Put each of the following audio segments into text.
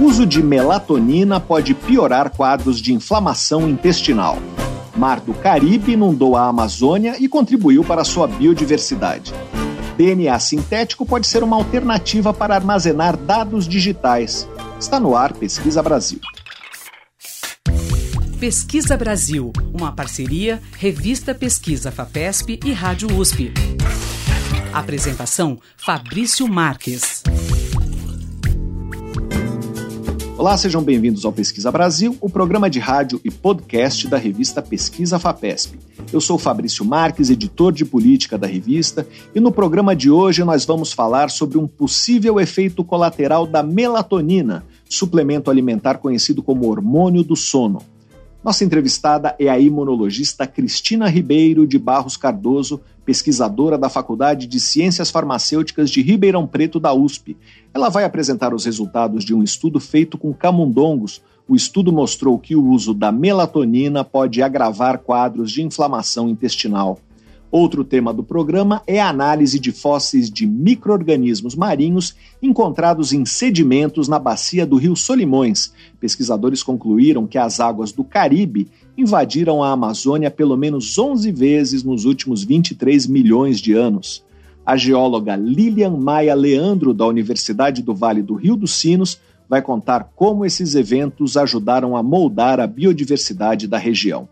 Uso de melatonina pode piorar quadros de inflamação intestinal. Mar do Caribe inundou a Amazônia e contribuiu para sua biodiversidade. DNA sintético pode ser uma alternativa para armazenar dados digitais. Está no ar Pesquisa Brasil. Pesquisa Brasil, uma parceria Revista Pesquisa FAPESP e Rádio USP. Apresentação Fabrício Marques. Olá, sejam bem-vindos ao Pesquisa Brasil, o programa de rádio e podcast da revista Pesquisa FAPESP. Eu sou Fabrício Marques, editor de política da revista, e no programa de hoje nós vamos falar sobre um possível efeito colateral da melatonina, suplemento alimentar conhecido como hormônio do sono. Nossa entrevistada é a imunologista Cristina Ribeiro de Barros Cardoso, pesquisadora da Faculdade de Ciências Farmacêuticas de Ribeirão Preto da USP. Ela vai apresentar os resultados de um estudo feito com camundongos. O estudo mostrou que o uso da melatonina pode agravar quadros de inflamação intestinal. Outro tema do programa é a análise de fósseis de microorganismos marinhos encontrados em sedimentos na bacia do Rio Solimões. Pesquisadores concluíram que as águas do Caribe invadiram a Amazônia pelo menos 11 vezes nos últimos 23 milhões de anos. A geóloga Lilian Maia Leandro, da Universidade do Vale do Rio dos Sinos, vai contar como esses eventos ajudaram a moldar a biodiversidade da região.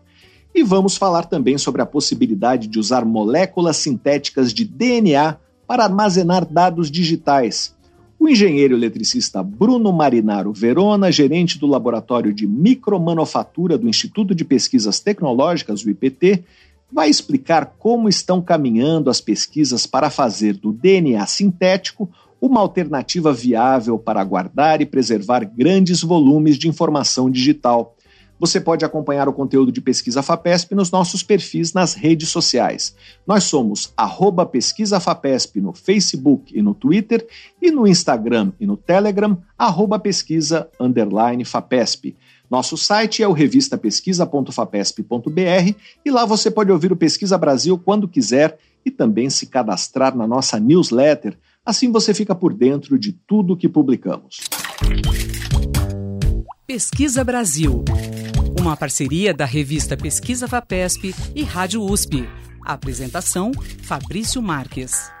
E vamos falar também sobre a possibilidade de usar moléculas sintéticas de DNA para armazenar dados digitais. O engenheiro eletricista Bruno Marinaro Verona, gerente do Laboratório de Micromanufatura do Instituto de Pesquisas Tecnológicas, o IPT, vai explicar como estão caminhando as pesquisas para fazer do DNA sintético uma alternativa viável para guardar e preservar grandes volumes de informação digital. Você pode acompanhar o conteúdo de Pesquisa FAPESP nos nossos perfis nas redes sociais. Nós somos arroba Pesquisa FAPESP no Facebook e no Twitter e no Instagram e no Telegram, arroba pesquisa underline FAPESP. Nosso site é o revistapesquisa.fapesp.br e lá você pode ouvir o Pesquisa Brasil quando quiser e também se cadastrar na nossa newsletter. Assim você fica por dentro de tudo que publicamos. Pesquisa Brasil. Uma parceria da revista Pesquisa Vapesp e Rádio USP. apresentação: Fabrício Marques.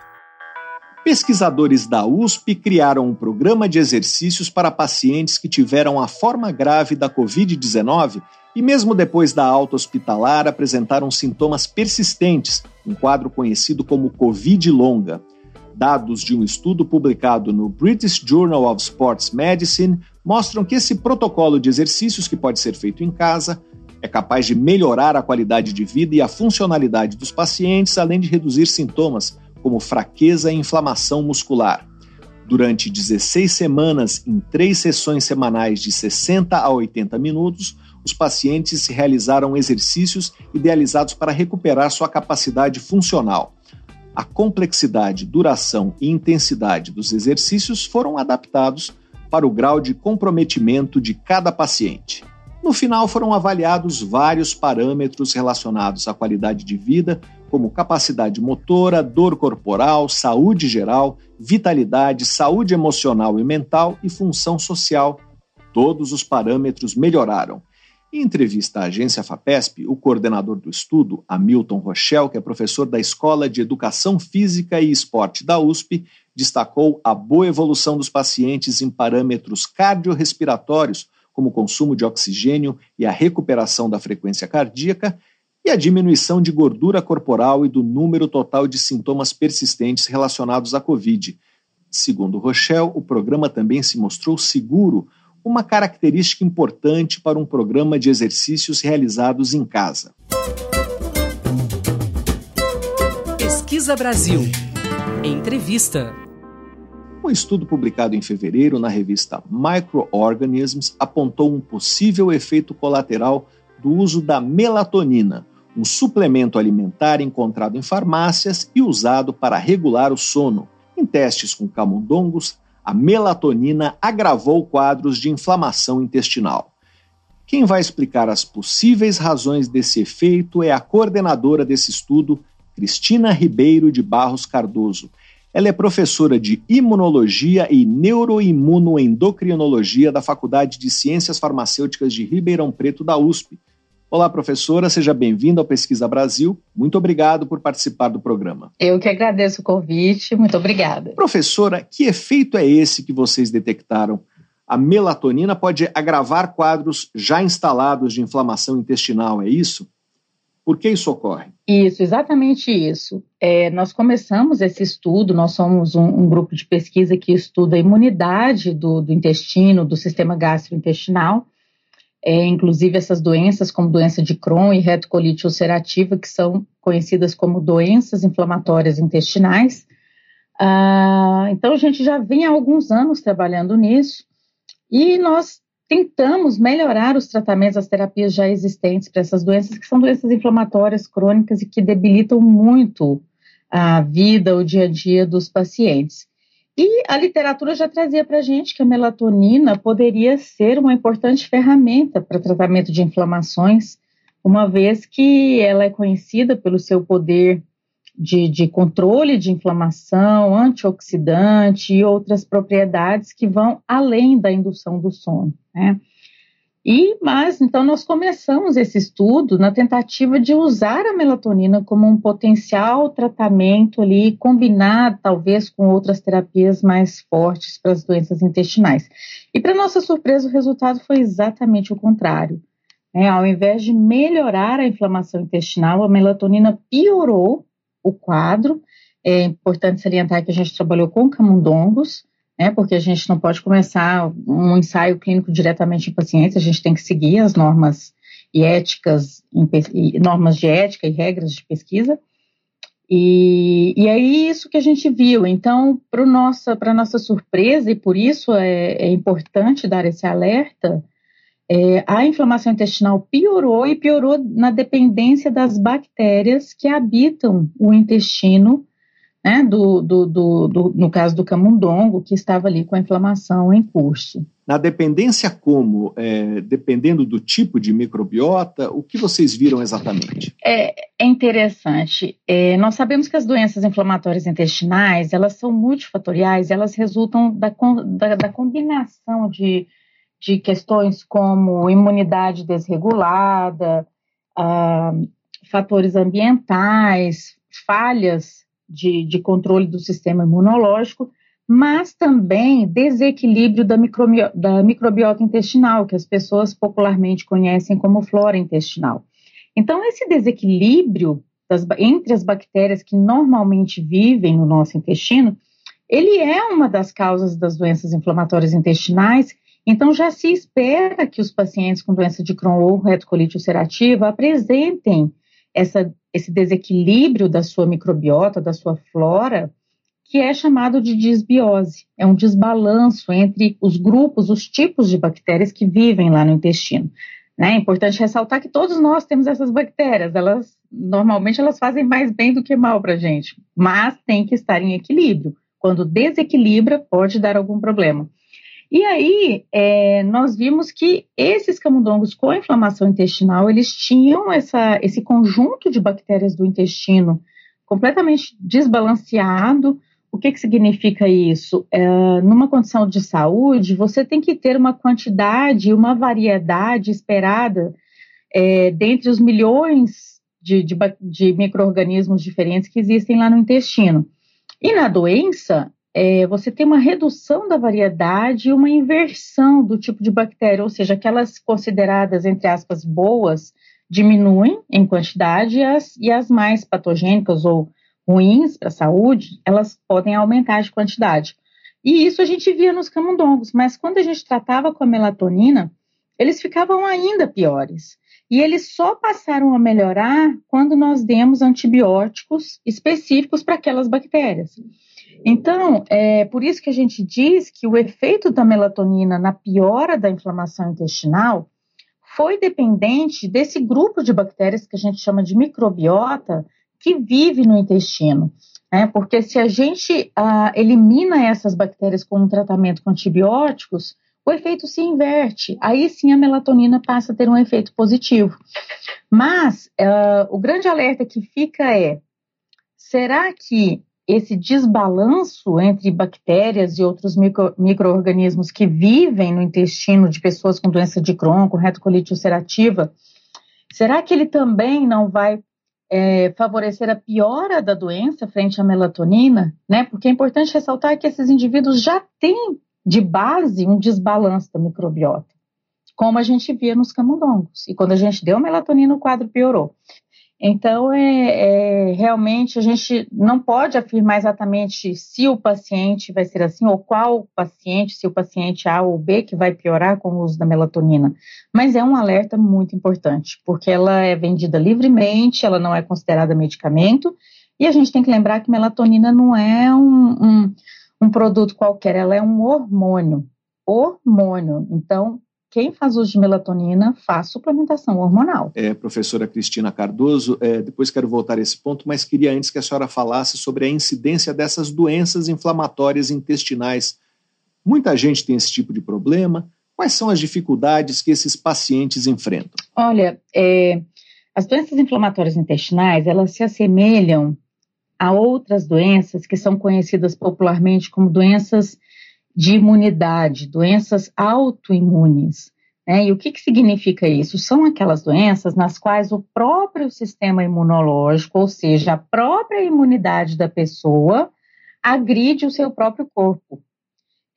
Pesquisadores da USP criaram um programa de exercícios para pacientes que tiveram a forma grave da Covid-19 e, mesmo depois da alta hospitalar, apresentaram sintomas persistentes, um quadro conhecido como Covid longa. Dados de um estudo publicado no British Journal of Sports Medicine mostram que esse protocolo de exercícios que pode ser feito em casa é capaz de melhorar a qualidade de vida e a funcionalidade dos pacientes, além de reduzir sintomas como fraqueza e inflamação muscular. Durante 16 semanas, em três sessões semanais de 60 a 80 minutos, os pacientes realizaram exercícios idealizados para recuperar sua capacidade funcional. A complexidade, duração e intensidade dos exercícios foram adaptados para o grau de comprometimento de cada paciente. No final, foram avaliados vários parâmetros relacionados à qualidade de vida, como capacidade motora, dor corporal, saúde geral, vitalidade, saúde emocional e mental e função social. Todos os parâmetros melhoraram. Em entrevista à agência FAPESP, o coordenador do estudo, Hamilton Rochelle, que é professor da Escola de Educação Física e Esporte da USP, destacou a boa evolução dos pacientes em parâmetros cardiorrespiratórios, como o consumo de oxigênio e a recuperação da frequência cardíaca, e a diminuição de gordura corporal e do número total de sintomas persistentes relacionados à Covid. Segundo Rochelle, o programa também se mostrou seguro, uma característica importante para um programa de exercícios realizados em casa. Pesquisa Brasil. Entrevista. Um estudo publicado em fevereiro na revista Microorganisms apontou um possível efeito colateral do uso da melatonina, um suplemento alimentar encontrado em farmácias e usado para regular o sono. Em testes com camundongos, a melatonina agravou quadros de inflamação intestinal. Quem vai explicar as possíveis razões desse efeito é a coordenadora desse estudo, Cristina Ribeiro de Barros Cardoso. Ela é professora de Imunologia e Neuroimunoendocrinologia da Faculdade de Ciências Farmacêuticas de Ribeirão Preto da USP. Olá, professora, seja bem-vinda ao Pesquisa Brasil. Muito obrigado por participar do programa. Eu que agradeço o convite, muito obrigada. Professora, que efeito é esse que vocês detectaram? A melatonina pode agravar quadros já instalados de inflamação intestinal, é isso? Por que isso ocorre? Isso, exatamente isso. É, nós começamos esse estudo, nós somos um, um, grupo de pesquisa que estuda a imunidade do, do intestino, do sistema gastrointestinal, é, inclusive essas doenças como doença de Crohn e retocolite ulcerativa, que são conhecidas como doenças inflamatórias intestinais. Ah, então, a gente já vem há alguns anos trabalhando nisso e nós tentamos melhorar os tratamentos, as terapias já existentes para essas doenças, que são doenças inflamatórias crônicas e que debilitam muito a vida, o dia a dia dos pacientes. E a literatura já trazia para a gente que a melatonina poderia ser uma importante ferramenta para tratamento de inflamações, uma vez que ela é conhecida pelo seu poder de, de controle de inflamação, antioxidante e outras propriedades que vão além da indução do sono. Né? E, mas, então, nós começamos esse estudo na tentativa de usar a melatonina como um potencial tratamento ali, combinado talvez com outras terapias mais fortes para as doenças intestinais. E, para nossa surpresa, o resultado foi exatamente o contrário. É, ao invés de melhorar a inflamação intestinal, a melatonina piorou o quadro. É importante salientar que a gente trabalhou com camundongos, né, porque a gente não pode começar um ensaio clínico diretamente em pacientes, a gente tem que seguir as normas e éticas, normas de ética e regras de pesquisa. E, e aí isso que a gente viu. Então, para nossa, nossa surpresa, e por isso é, é importante dar esse alerta, é, a inflamação intestinal piorou e piorou na dependência das bactérias que habitam o intestino, né, do, do, do, do, no caso do camundongo, que estava ali com a inflamação em curso. Na dependência como? É, dependendo do tipo de microbiota, o que vocês viram exatamente? É, é interessante. É, nós sabemos que as doenças inflamatórias intestinais, elas são multifatoriais, elas resultam da, da, da combinação de de questões como imunidade desregulada, ah, fatores ambientais, falhas de, de, controle do sistema imunológico, mas também desequilíbrio da, da microbiota intestinal, que as pessoas popularmente conhecem como flora intestinal. Então, esse desequilíbrio das, entre as bactérias que normalmente vivem no nosso intestino, ele é uma das causas das doenças inflamatórias intestinais então, já se espera que os pacientes com doença de Crohn ou retocolite ulcerativa apresentem essa, esse desequilíbrio da sua microbiota, da sua flora, que é chamado de disbiose. É um desbalanço entre os grupos, os tipos de bactérias que vivem lá no intestino. Né? É importante ressaltar que todos nós temos essas bactérias. Elas normalmente elas fazem mais bem do que mal para a gente, mas tem que estar em equilíbrio. Quando desequilibra, pode dar algum problema. E aí, é, nós vimos que esses camundongos com inflamação intestinal, eles tinham essa, esse conjunto de bactérias do intestino completamente desbalanceado. O que, que significa isso? É, numa condição de saúde, você tem que ter uma quantidade, uma variedade esperada é, dentre os milhões de, de, de micro-organismos diferentes que existem lá no intestino. E na doença, é, você tem uma redução da variedade e uma inversão do tipo de bactéria, ou seja, aquelas consideradas, entre aspas, boas, diminuem em quantidade e as, e as mais patogênicas ou ruins para a saúde, elas podem aumentar de quantidade. E isso a gente via nos camundongos, mas quando a gente tratava com a melatonina, eles ficavam ainda piores. E eles só passaram a melhorar quando nós demos antibióticos específicos para aquelas bactérias. Então, é por isso que a gente diz que o efeito da melatonina na piora da inflamação intestinal foi dependente desse grupo de bactérias que a gente chama de microbiota que vive no intestino. Né? Porque se a gente ah, elimina essas bactérias com um tratamento com antibióticos, o efeito se inverte. Aí sim a melatonina passa a ter um efeito positivo. Mas uh, o grande alerta que fica é: será que esse desbalanço entre bactérias e outros micro, micro-organismos que vivem no intestino de pessoas com doença de Crohn, com retocolite ulcerativa, será que ele também não vai é, favorecer a piora da doença frente à melatonina? Né? Porque é importante ressaltar que esses indivíduos já têm de base um desbalanço da microbiota, como a gente via nos camundongos. E quando a gente deu melatonina, o quadro piorou. Então, é, é, realmente a gente não pode afirmar exatamente se o paciente vai ser assim ou qual paciente, se o paciente A ou B que vai piorar com o uso da melatonina. Mas é um alerta muito importante, porque ela é vendida livremente, ela não é considerada medicamento, e a gente tem que lembrar que melatonina não é um, um, um produto qualquer, ela é um hormônio. Hormônio. Então, quem faz uso de melatonina faz suplementação hormonal. É, professora Cristina Cardoso, é, depois quero voltar a esse ponto, mas queria antes que a senhora falasse sobre a incidência dessas doenças inflamatórias intestinais. Muita gente tem esse tipo de problema. Quais são as dificuldades que esses pacientes enfrentam? Olha, é, as doenças inflamatórias intestinais, elas se assemelham a outras doenças que são conhecidas popularmente como doenças de imunidade, doenças autoimunes. Né? E o que, que significa isso? São aquelas doenças nas quais o próprio sistema imunológico, ou seja, a própria imunidade da pessoa, agride o seu próprio corpo.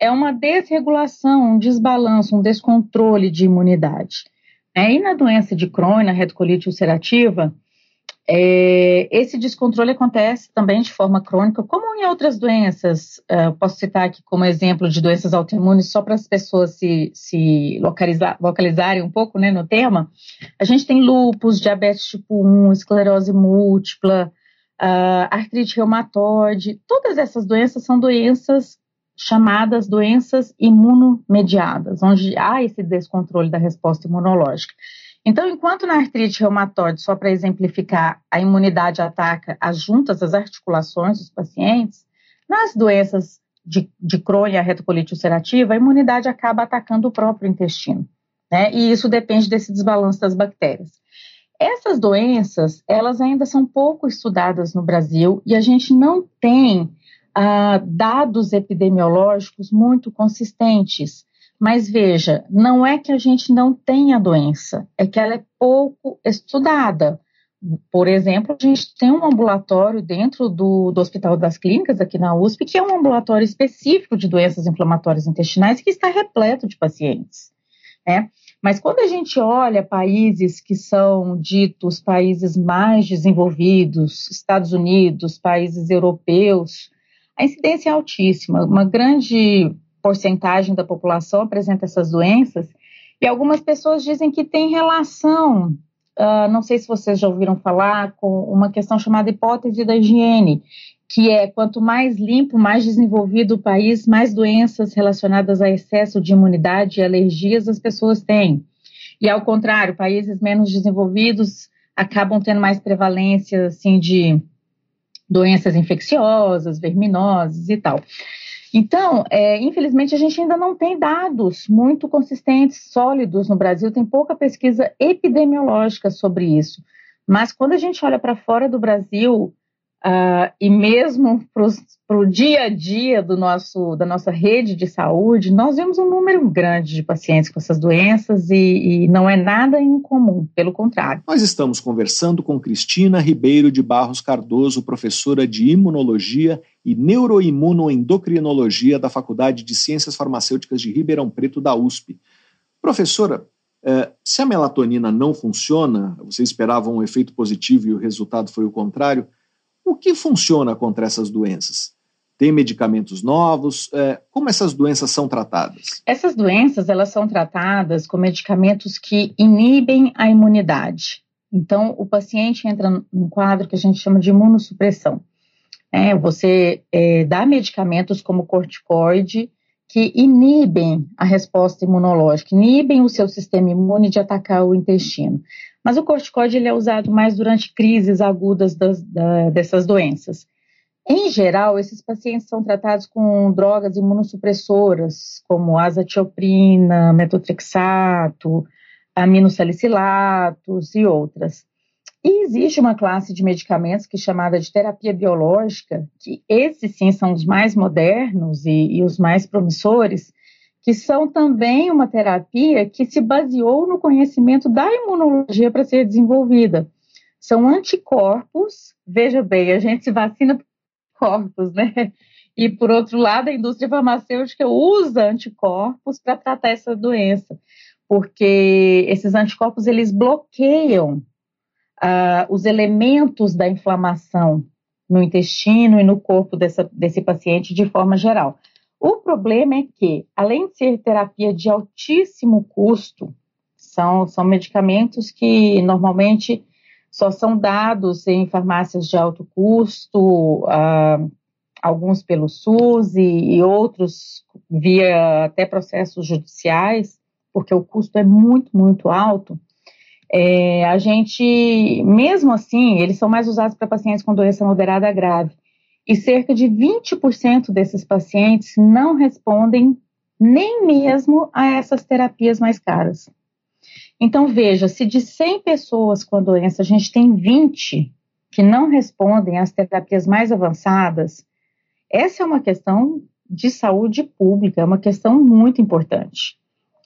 É uma desregulação, um desbalanço, um descontrole de imunidade. É, e na doença de Crohn, na retocolite ulcerativa, é, esse descontrole acontece também de forma crônica, como em outras doenças. Uh, posso citar aqui como exemplo de doenças autoimunes, só para as pessoas se, se localizar, localizarem um pouco né, no tema. A gente tem lúpus, diabetes tipo 1, esclerose múltipla, uh, artrite reumatoide. Todas essas doenças são doenças chamadas doenças imunomediadas, onde há esse descontrole da resposta imunológica. Então, enquanto na artrite reumatoide, só para exemplificar, a imunidade ataca as juntas, as articulações dos pacientes, nas doenças de, de Crohn e a retocolite ulcerativa, a imunidade acaba atacando o próprio intestino, né? E isso depende desse desbalanço das bactérias. Essas doenças, elas ainda são pouco estudadas no Brasil e a gente não tem ah, dados epidemiológicos muito consistentes. Mas veja, não é que a gente não tenha doença, é que ela é pouco estudada. Por exemplo, a gente tem um ambulatório dentro do, do Hospital das Clínicas, aqui na USP, que é um ambulatório específico de doenças inflamatórias intestinais, que está repleto de pacientes. Né? Mas quando a gente olha países que são ditos países mais desenvolvidos, Estados Unidos, países europeus, a incidência é altíssima. Uma grande porcentagem da população apresenta essas doenças, e algumas pessoas dizem que tem relação, uh, não sei se vocês já ouviram falar, com uma questão chamada hipótese da higiene, que é quanto mais limpo, mais desenvolvido o país, mais doenças relacionadas a excesso de imunidade e alergias as pessoas têm. E ao contrário, países menos desenvolvidos acabam tendo mais prevalência assim de doenças infecciosas, verminosas e tal. Então, é, infelizmente, a gente ainda não tem dados muito consistentes, sólidos no Brasil, tem pouca pesquisa epidemiológica sobre isso. Mas quando a gente olha para fora do Brasil, Uh, e mesmo para o dia a dia do nosso, da nossa rede de saúde, nós vemos um número grande de pacientes com essas doenças e, e, não é nada incomum, pelo contrário. Nós estamos conversando com Cristina Ribeiro de Barros Cardoso, professora de Imunologia e Neuroimunoendocrinologia da Faculdade de Ciências Farmacêuticas de Ribeirão Preto, da USP. Professora, eh, se a melatonina não funciona, você esperava um efeito positivo e o resultado foi o contrário, o que funciona contra essas doenças? Tem medicamentos novos? É, como essas doenças são tratadas? Essas doenças elas são tratadas com medicamentos que inibem a imunidade. Então, o paciente entra num quadro que a gente chama de imunossupressão. É, você é, dá medicamentos como corticoide que inibem a resposta imunológica, inibem o seu sistema imune de atacar o intestino. Mas o corticoide ele é usado mais durante crises agudas das, da, dessas doenças. Em geral, esses pacientes são tratados com drogas imunossupressoras, como azatioprina, metotrexato, aminosalicilatos e outras. E existe uma classe de medicamentos que é chamada de terapia biológica, que esses sim são os mais modernos e, e os mais promissores, que são também uma terapia que se baseou no conhecimento da imunologia para ser desenvolvida. São anticorpos, veja bem, a gente se vacina por corpos, né? E por outro lado, a indústria farmacêutica usa anticorpos para tratar essa doença, porque esses anticorpos eles bloqueiam uh, os elementos da inflamação no intestino e no corpo dessa, desse paciente de forma geral. O problema é que, além de ser terapia de altíssimo custo, são, são medicamentos que normalmente só são dados em farmácias de alto custo, uh, alguns pelo SUS e, e, outros via até processos judiciais, porque o custo é muito, muito alto. É, a gente, mesmo assim, eles são mais usados para pacientes com doença moderada grave. E cerca de 20% desses pacientes não respondem nem mesmo a essas terapias mais caras. Então, veja, se de 100 pessoas com a doença a gente tem 20 que não respondem às terapias mais avançadas, essa é uma questão de saúde pública, é uma questão muito importante.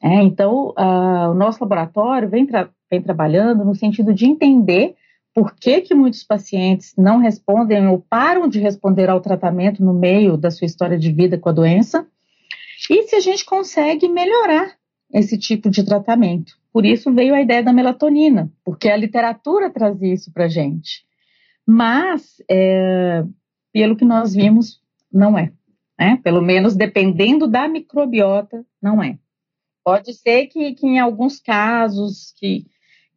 É, então, uh, o nosso laboratório vem, tra vem trabalhando no sentido de entender por que, que muitos pacientes não respondem ou param de responder ao tratamento no meio da sua história de vida com a doença e se a gente consegue melhorar esse tipo de tratamento. Por isso veio a ideia da melatonina, porque a literatura traz isso para a gente. Mas, é, pelo que nós vimos, não é. Né? Pelo menos dependendo da microbiota, não é. Pode ser que, que em alguns casos que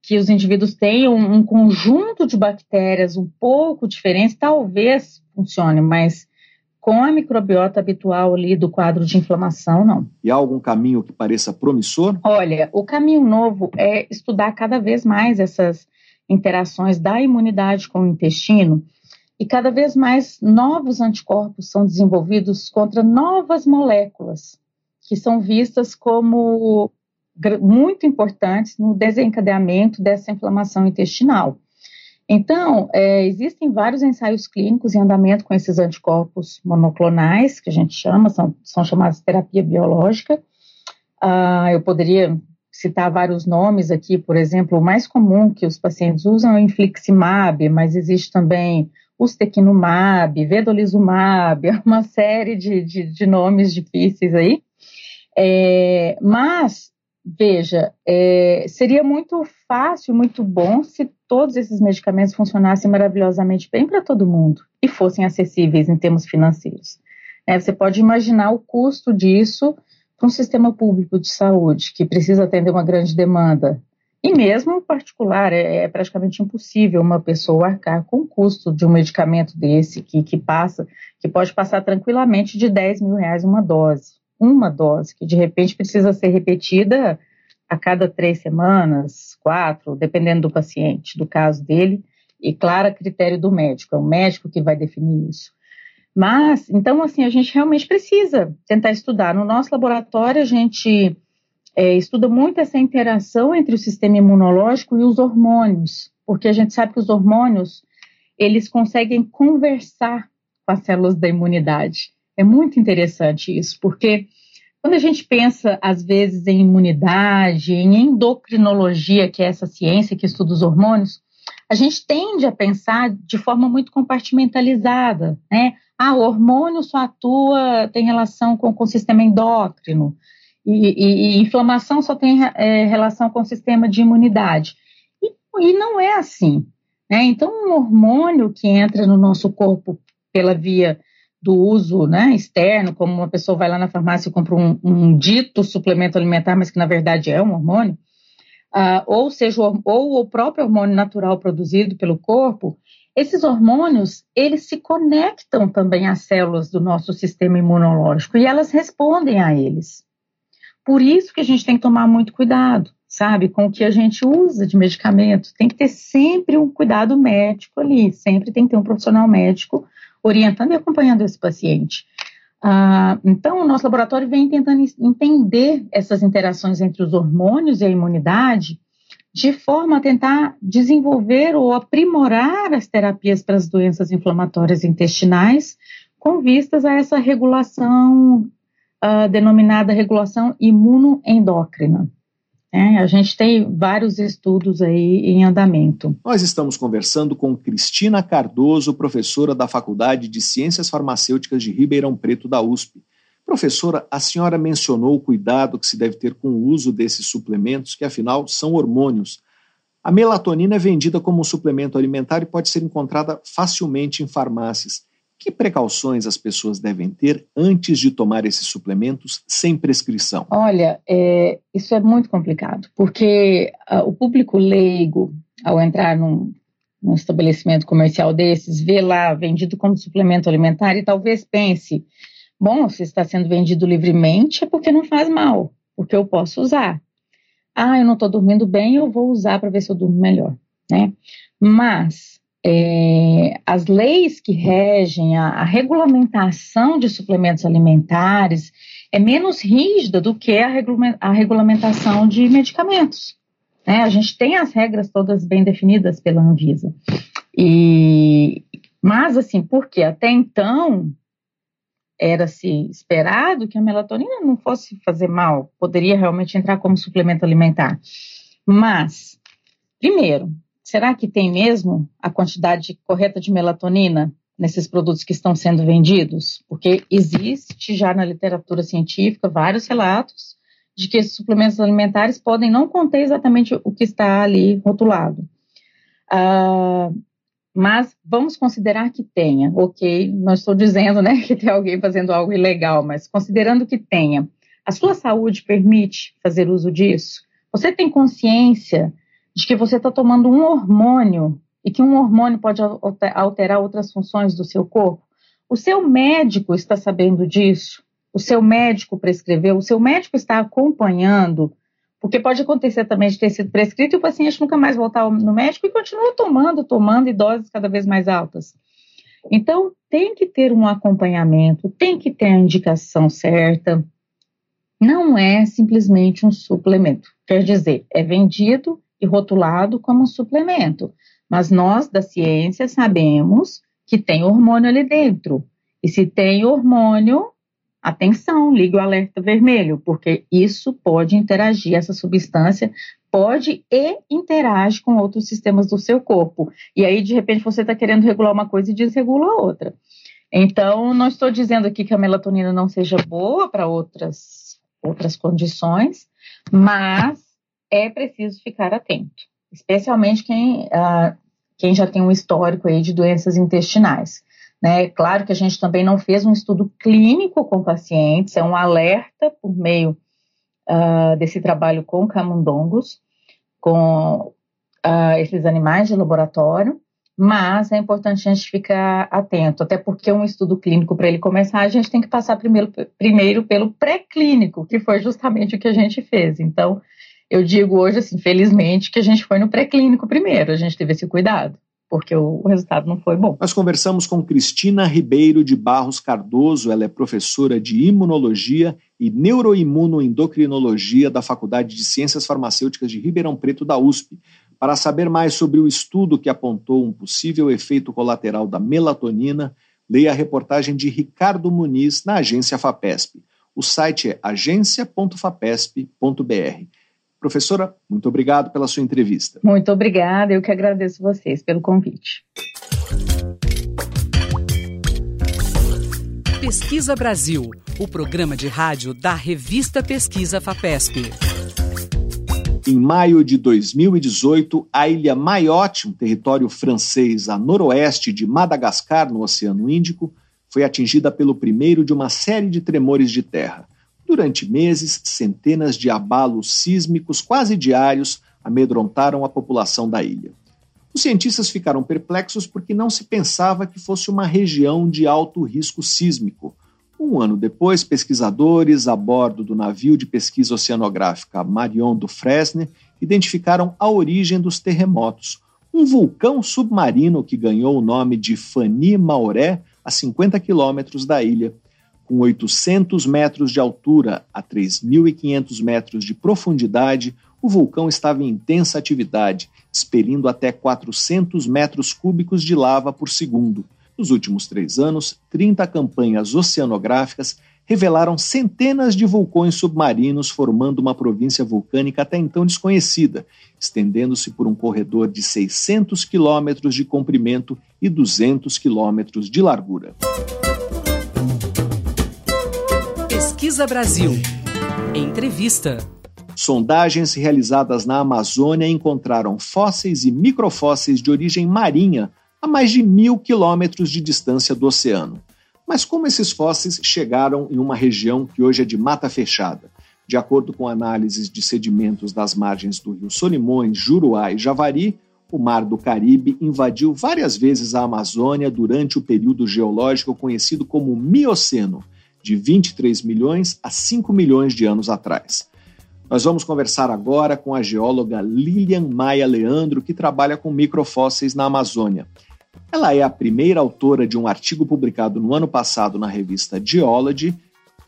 que os indivíduos tenham um conjunto de bactérias um pouco diferente, talvez funcione, mas com a microbiota habitual ali do quadro de inflamação, não. E há algum caminho que pareça promissor? Olha, o caminho novo é estudar cada vez mais essas interações da imunidade com o intestino e cada vez mais novos anticorpos são desenvolvidos contra novas moléculas que são vistas como muito importantes no desencadeamento dessa inflamação intestinal. Então, é, existem vários ensaios clínicos em andamento com esses anticorpos monoclonais, que a gente chama, são, são chamados de terapia biológica. Ah, eu poderia citar vários nomes aqui, por exemplo, o mais comum que os pacientes usam é o infliximab, mas existe também ustekinumab, vedolizumab, uma série de, de, de nomes difíceis aí. É, mas Veja, é, seria muito fácil, muito bom se todos esses medicamentos funcionassem maravilhosamente bem para todo mundo e fossem acessíveis em termos financeiros. É, você pode imaginar o custo disso para um sistema público de saúde que precisa atender uma grande demanda. E mesmo particular, é, é praticamente impossível uma pessoa arcar com o custo de um medicamento desse que, que passa, que pode passar tranquilamente de 10 mil reais uma dose uma dose, que de repente precisa ser repetida a cada três semanas, quatro, dependendo do paciente, do caso dele, e claro, critério do médico, é o médico que vai definir isso. Mas, então, assim, a gente realmente precisa tentar estudar. No nosso laboratório, a gente é, estuda muito essa interação entre o sistema imunológico e os hormônios, porque a gente sabe que os hormônios, eles conseguem conversar com as células da imunidade. É muito interessante isso, porque quando a gente pensa, às vezes, em imunidade, em endocrinologia, que é essa ciência que estuda os hormônios, a gente tende a pensar de forma muito compartimentalizada, né? Ah, o hormônio só atua, tem relação com, com o sistema endócrino, e, e, e inflamação só tem é, relação com o sistema de imunidade. E, e não é assim. Né? Então, um hormônio que entra no nosso corpo pela via do uso né, externo, como uma pessoa vai lá na farmácia e compra um, um dito suplemento alimentar, mas que na verdade é um hormônio, uh, ou seja, o, ou o próprio hormônio natural produzido pelo corpo, esses hormônios, eles se conectam também às células do nosso sistema imunológico e elas respondem a eles. Por isso que a gente tem que tomar muito cuidado, sabe, com o que a gente usa de medicamento. Tem que ter sempre um cuidado médico ali, sempre tem que ter um profissional médico orientando e acompanhando esse paciente. Ah, então, o nosso laboratório vem tentando entender essas interações entre os hormônios e a imunidade de forma a tentar desenvolver ou aprimorar as terapias para as doenças inflamatórias intestinais, com vistas a essa regulação uh, denominada regulação imunoendócrina. É, a gente tem vários estudos aí em andamento. Nós estamos conversando com Cristina Cardoso, professora da Faculdade de Ciências Farmacêuticas de Ribeirão Preto da USP. Professora, a senhora mencionou o cuidado que se deve ter com o uso desses suplementos, que afinal são hormônios. A melatonina é vendida como um suplemento alimentar e pode ser encontrada facilmente em farmácias. Que precauções as pessoas devem ter antes de tomar esses suplementos sem prescrição? Olha, é, isso é muito complicado, porque uh, o público leigo, ao entrar num, num estabelecimento comercial desses, vê lá vendido como suplemento alimentar e talvez pense: bom, se está sendo vendido livremente é porque não faz mal, porque eu posso usar. Ah, eu não estou dormindo bem, eu vou usar para ver se eu durmo melhor, né? Mas é, as leis que regem a, a, regulamentação de suplementos alimentares é menos rígida do que a, a regulamentação de medicamentos. Né? A gente tem as regras todas bem definidas pela Anvisa. E, mas, assim, porque até então era-se esperado que a melatonina não fosse fazer mal, poderia realmente entrar como suplemento alimentar. Mas, primeiro, será que tem mesmo a quantidade correta de melatonina nesses produtos que estão sendo vendidos? Porque existe já na literatura científica vários relatos de que esses suplementos alimentares podem não conter exatamente o que está ali rotulado. Ah, mas vamos considerar que tenha, ok? Não estou dizendo né, que tem alguém fazendo algo ilegal, mas considerando que tenha, a sua saúde permite fazer uso disso? Você tem consciência de que você está tomando um hormônio e que um hormônio pode alterar outras funções do seu corpo. O seu médico está sabendo disso, o seu médico prescreveu, o seu médico está acompanhando, porque pode acontecer também de ter sido prescrito e o paciente nunca mais voltar no médico e continua tomando, tomando em doses cada vez mais altas. Então, tem que ter um acompanhamento, tem que ter a indicação certa. Não é simplesmente um suplemento. Quer dizer, é vendido rotulado como um suplemento. Mas nós da ciência sabemos que tem hormônio ali dentro. E se tem hormônio, atenção, ligue o alerta vermelho, porque isso pode interagir, essa substância pode e interage com outros sistemas do seu corpo. E aí, de repente, você está querendo regular uma coisa e desregula a outra. Então, não estou dizendo aqui que a melatonina não seja boa para outras, outras condições, mas é preciso ficar atento, especialmente quem, uh, quem já tem um histórico aí de doenças intestinais. Né? Claro que a gente também não fez um estudo clínico com pacientes, é um alerta por meio uh, desse trabalho com camundongos, com uh, esses animais de laboratório, mas é importante a gente ficar atento, até porque um estudo clínico, para ele começar, a gente tem que passar primeiro, primeiro pelo pré-clínico, que foi justamente o que a gente fez. Então, eu digo hoje, assim, felizmente, que a gente foi no pré-clínico primeiro, a gente teve esse cuidado, porque o, resultado não foi bom. Nós conversamos com Cristina Ribeiro de Barros Cardoso, ela é professora de imunologia e neuroimunoendocrinologia da Faculdade de Ciências Farmacêuticas de Ribeirão Preto da USP. Para saber mais sobre o estudo que apontou um possível efeito colateral da melatonina, leia a reportagem de Ricardo Muniz na agência FAPESP. O site é agência.fapesp.br. Professora, muito obrigado pela sua entrevista. Muito obrigada, eu que agradeço vocês pelo convite. Pesquisa Brasil, o programa de rádio da revista Pesquisa FAPESP. Em maio de 2018, a ilha Mayotte, um território francês a noroeste de Madagascar, no Oceano Índico, foi atingida pelo primeiro de uma série de tremores de terra. Durante meses, centenas de abalos sísmicos quase diários amedrontaram a população da ilha. Os cientistas ficaram perplexos porque não se pensava que fosse uma região de alto risco sísmico. Um ano depois, pesquisadores a bordo do navio de pesquisa oceanográfica Marion do Fresne identificaram a origem dos terremotos. Um vulcão submarino que ganhou o nome de Fani Maoré, a 50 quilômetros da ilha com 800 metros de altura a 3.500 metros de profundidade, o vulcão estava em intensa atividade, expelindo até 400 metros cúbicos de lava por segundo. Nos últimos três anos, 30 campanhas oceanográficas revelaram centenas de vulcões submarinos formando uma província vulcânica até então desconhecida, estendendo-se por um corredor de 600 quilômetros de comprimento e 200 quilômetros de largura. Pesquisa Brasil. Entrevista. Sondagens realizadas na Amazônia encontraram fósseis e microfósseis de origem marinha a mais de mil quilômetros de distância do oceano. Mas como esses fósseis chegaram em uma região que hoje é de mata fechada? De acordo com análises de sedimentos das margens do rio Solimões, Juruá e Javari, o Mar do Caribe invadiu várias vezes a Amazônia durante o período geológico conhecido como Mioceno, de 23 milhões a 5 milhões de anos atrás. Nós vamos conversar agora com a geóloga Lilian Maia Leandro, que trabalha com microfósseis na Amazônia. Ela é a primeira autora de um artigo publicado no ano passado na revista Geology,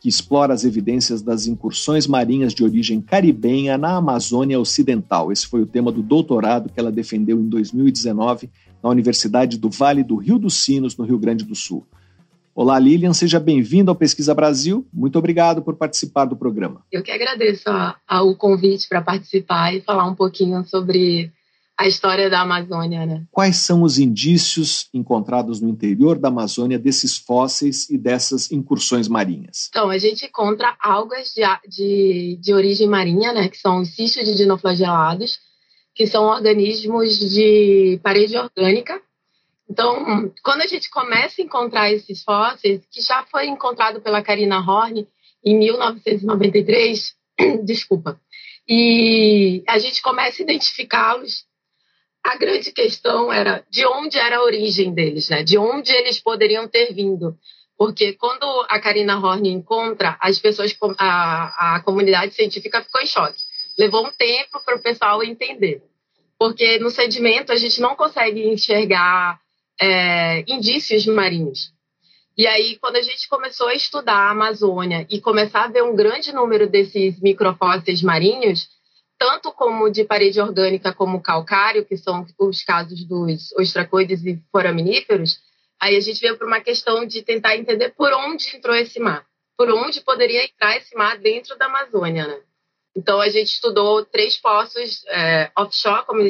que explora as evidências das incursões marinhas de origem caribenha na Amazônia Ocidental. Esse foi o tema do doutorado que ela defendeu em 2019 na Universidade do Vale do Rio dos Sinos, no Rio Grande do Sul. Olá, Lilian, seja bem-vindo ao Pesquisa Brasil. Muito obrigado por participar do programa. Eu que agradeço a, a, o convite para participar e falar um pouquinho sobre a história da Amazônia. Né? Quais são os indícios encontrados no interior da Amazônia desses fósseis e dessas incursões marinhas? Então, a gente encontra algas de, de, de origem marinha, né, que são os cistos de dinoflagelados, que são organismos de parede orgânica então, quando a gente começa a encontrar esses fósseis, que já foi encontrado pela Karina Horn em 1993, desculpa, e a gente começa a identificá-los, a grande questão era de onde era a origem deles, né? De onde eles poderiam ter vindo. Porque quando a Karina Horn encontra, as pessoas, a, a comunidade científica ficou em choque. Levou um tempo para o pessoal entender. Porque no sedimento a gente não consegue enxergar é, indícios marinhos. E aí, quando a gente começou a estudar a Amazônia e começar a ver um grande número desses microfósseis marinhos, tanto como de parede orgânica como calcário, que são os casos dos ostracoides e foraminíferos, aí a gente veio para uma questão de tentar entender por onde entrou esse mar, por onde poderia entrar esse mar dentro da Amazônia, né? Então, a gente estudou três poços é, offshore, como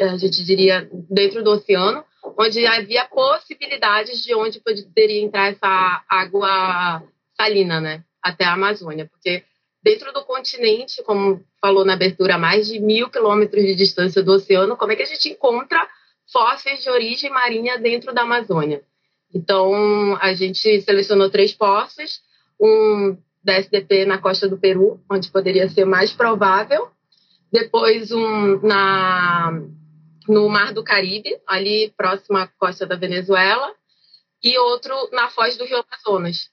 a gente diria, dentro do oceano, onde havia possibilidades de onde poderia entrar essa água salina, né, até a Amazônia, porque dentro do continente, como falou na abertura, mais de mil quilômetros de distância do oceano, como é que a gente encontra fósseis de origem marinha dentro da Amazônia? Então, a gente selecionou três poços, um da SDP na costa do Peru, onde poderia ser mais provável. Depois um na no Mar do Caribe, ali próximo à costa da Venezuela, e outro na foz do Rio Amazonas,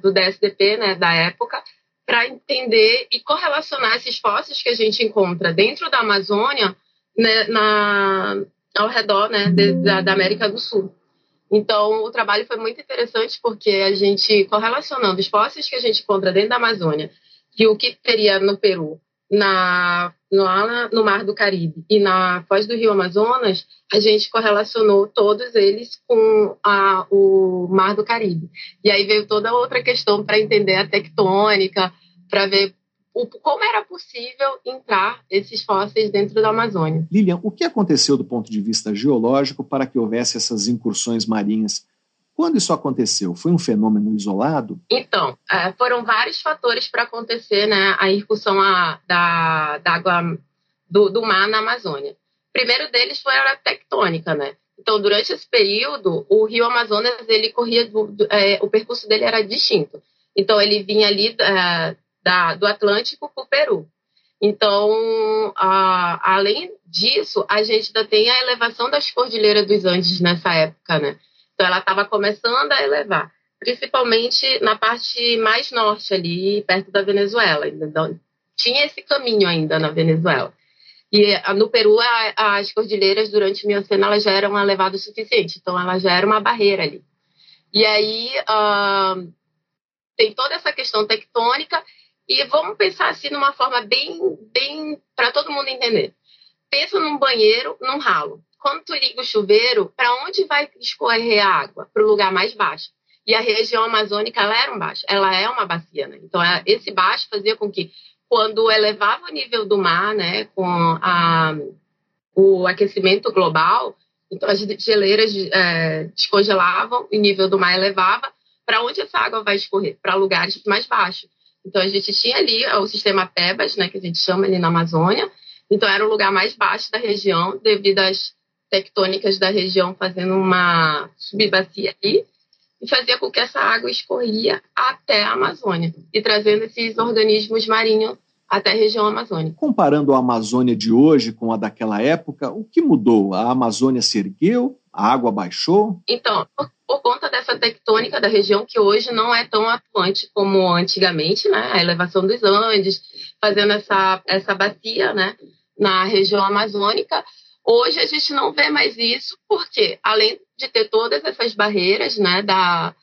do DSDP, né, da época, para entender e correlacionar esses fósseis que a gente encontra dentro da Amazônia né, na, ao redor né, de, da, da América do Sul. Então, o trabalho foi muito interessante porque a gente, correlacionando os fósseis que a gente encontra dentro da Amazônia e o que teria no Peru, na, lá no Mar do Caribe e na foz do Rio Amazonas, a gente correlacionou todos eles com a, o Mar do Caribe. E aí veio toda outra questão para entender a tectônica, para ver o, como era possível entrar esses fósseis dentro da Amazônia. Lilian, o que aconteceu do ponto de vista geológico para que houvesse essas incursões marinhas? Quando isso aconteceu? Foi um fenômeno isolado? Então, é, foram vários fatores para acontecer né, a incursão da, da água do, do mar na Amazônia. O primeiro deles foi a tectônica, né? Então, durante esse período, o rio Amazonas ele corria, do, é, o percurso dele era distinto. Então, ele vinha ali é, da, do Atlântico para o Peru. Então, a, além disso, a gente ainda tem a elevação das cordilheiras dos Andes nessa época, né? Então, ela estava começando a elevar, principalmente na parte mais norte ali, perto da Venezuela. Então, tinha esse caminho ainda na Venezuela. E no Peru, a, as cordilheiras durante o Mioceno elas já eram elevado o suficiente, então ela já era uma barreira ali. E aí uh, tem toda essa questão tectônica E vamos pensar assim numa forma bem, bem para todo mundo entender. Pensa num banheiro, num ralo. Quando tu liga o chuveiro, para onde vai escorrer a água? Para o lugar mais baixo. E a região amazônica ela era um baixo, ela é uma bacia, né? Então esse baixo fazia com que quando elevava o nível do mar, né, com a, o aquecimento global, então as geleiras é, descongelavam, o nível do mar elevava. Para onde essa água vai escorrer? Para lugares mais baixos. Então a gente tinha ali o sistema Pebas, né, que a gente chama ali na Amazônia. Então era o lugar mais baixo da região, devido às tectônicas da região fazendo uma subbacia ali e fazia com que essa água escorria até a Amazônia e trazendo esses organismos marinhos até a região amazônica. Comparando a Amazônia de hoje com a daquela época, o que mudou? A Amazônia se ergueu? A água baixou? Então, por, por conta dessa tectônica da região que hoje não é tão atuante como antigamente, né? A elevação dos Andes, fazendo essa, essa bacia, né? Na região amazônica, Hoje a gente não vê mais isso, porque além de ter todas essas barreiras, né, da,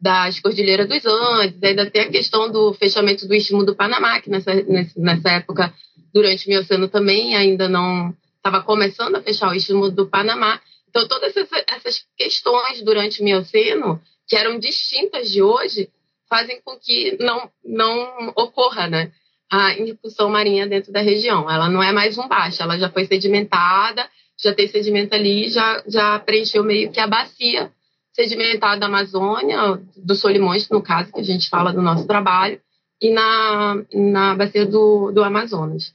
das Cordilheiras dos Andes, ainda tem a questão do fechamento do Istmo do Panamá, que nessa, nessa época, durante o Mioceno também ainda não estava começando a fechar o Istmo do Panamá. Então, todas essas, essas questões durante o Mioceno, que eram distintas de hoje, fazem com que não, não ocorra, né? A incursão marinha dentro da região. Ela não é mais um baixo, ela já foi sedimentada, já tem sedimento ali, já, já preencheu meio que a bacia sedimentada da Amazônia, do Solimões, no caso, que a gente fala do nosso trabalho, e na, na bacia do, do Amazonas.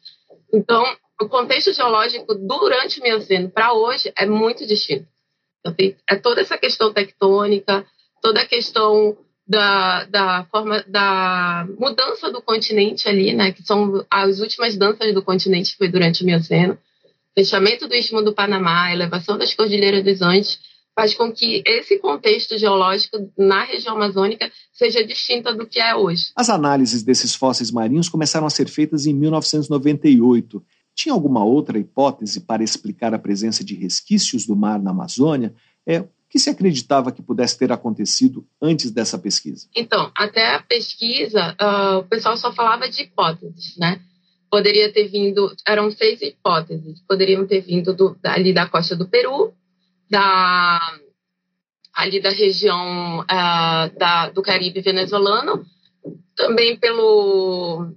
Então, o contexto geológico durante o Mioceno para hoje é muito distinto. Então, é toda essa questão tectônica, toda a questão da, da forma da mudança do continente ali, né, que são as últimas danças do continente foi durante o Mioceno, fechamento do Istmo do Panamá, elevação das Cordilheiras dos Andes, faz com que esse contexto geológico na região amazônica seja distinta do que é hoje. As análises desses fósseis marinhos começaram a ser feitas em 1998. Tinha alguma outra hipótese para explicar a presença de resquícios do mar na Amazônia? É, que se acreditava que pudesse ter acontecido antes dessa pesquisa? Então, até a pesquisa, uh, o pessoal só falava de hipóteses, né? Poderia ter vindo, eram seis hipóteses, poderiam ter vindo do, ali da costa do Peru, da ali da região uh, da, do Caribe venezuelano, também pelo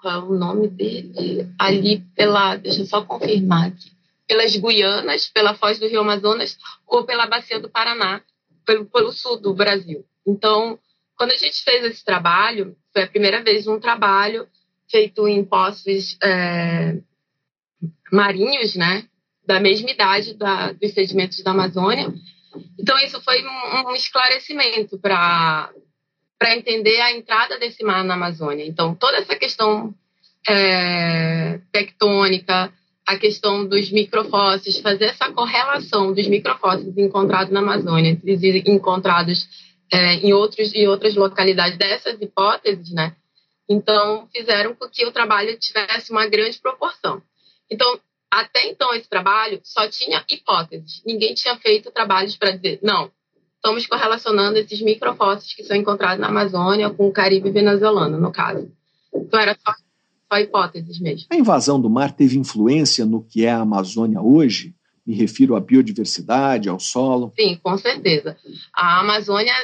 qual é o nome dele? Ali pela, deixa eu só confirmar aqui pelas Guianas, pela foz do Rio Amazonas ou pela bacia do Paraná, pelo, pelo sul do Brasil. Então, quando a gente fez esse trabalho, foi a primeira vez um trabalho feito em poços é, marinhos, né, da mesma idade da, dos sedimentos da Amazônia. Então, isso foi um, um esclarecimento para entender a entrada desse mar na Amazônia. Então, toda essa questão é, tectônica, a questão dos microfósseis, fazer essa correlação dos microfósseis encontrados na Amazônia e encontrados é, em, outros, em outras localidades dessas hipóteses, né? Então, fizeram com que o trabalho tivesse uma grande proporção. Então, até então, esse trabalho só tinha hipóteses. Ninguém tinha feito trabalhos para dizer, não, estamos correlacionando esses microfósseis que são encontrados na Amazônia com o Caribe venezuelano, no caso. Então, era só só hipóteses mesmo. A invasão do mar teve influência no que é a Amazônia hoje? Me refiro à biodiversidade, ao solo. Sim, com certeza. A Amazônia,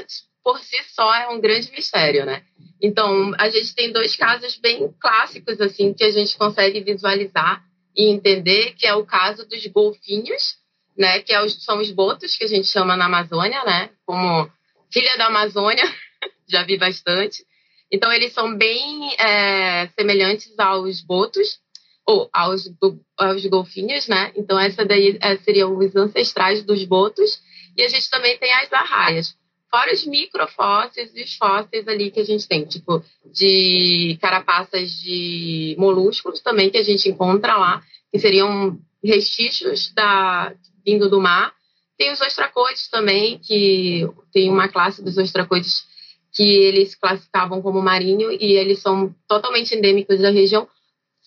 por si só, é um grande mistério, né? Então, a gente tem dois casos bem clássicos, assim, que a gente consegue visualizar e entender, que é o caso dos golfinhos, né? Que é são os botos, que a gente chama na Amazônia, né? Como filha da Amazônia, já vi bastante. Então, eles são bem é, semelhantes aos botos, ou aos, aos golfinhos, né? Então, essa daí é, seriam os ancestrais dos botos. E a gente também tem as arraias. Fora os microfósseis e os fósseis ali que a gente tem, tipo, de carapaças de moluscos também que a gente encontra lá, que seriam restícios da, vindo do mar. Tem os ostracoides também, que tem uma classe dos ostracoides que eles classificavam como marinho e eles são totalmente endêmicos da região,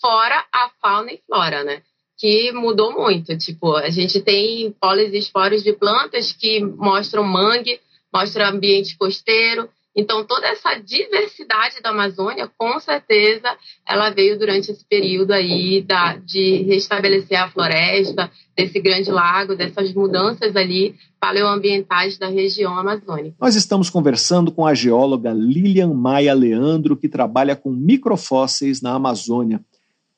fora a fauna e flora, né? Que mudou muito. Tipo, a gente tem pólis e esporos de plantas que mostram mangue, mostram ambiente costeiro. Então, toda essa diversidade da Amazônia, com certeza, ela veio durante esse período aí da, de restabelecer a floresta, desse grande lago, dessas mudanças ali paleoambientais da região amazônica. Nós estamos conversando com a geóloga Lilian Maia Leandro, que trabalha com microfósseis na Amazônia.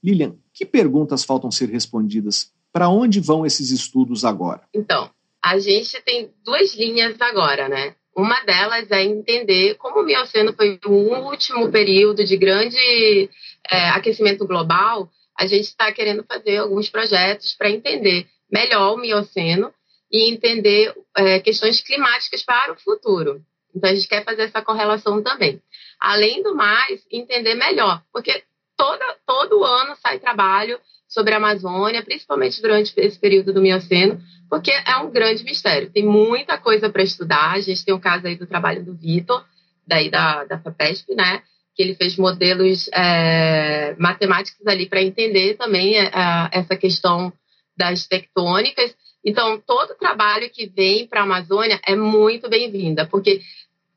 Lilian, que perguntas faltam ser respondidas? Para onde vão esses estudos agora? Então, a gente tem duas linhas agora, né? Uma delas é entender como o Mioceno foi o último período de grande é, aquecimento global. A gente está querendo fazer alguns projetos para entender melhor o Mioceno e entender é, questões climáticas para o futuro. Então, a gente quer fazer essa correlação também. Além do mais, entender melhor, porque toda, todo ano sai trabalho sobre a Amazônia, principalmente durante esse período do Mioceno, porque é um grande mistério. Tem muita coisa para estudar. A gente tem o caso aí do trabalho do Vitor, daí da, da FAPESP, né? Que ele fez modelos é, matemáticos ali para entender também é, essa questão das tectônicas. Então, todo trabalho que vem para a Amazônia é muito bem-vinda, porque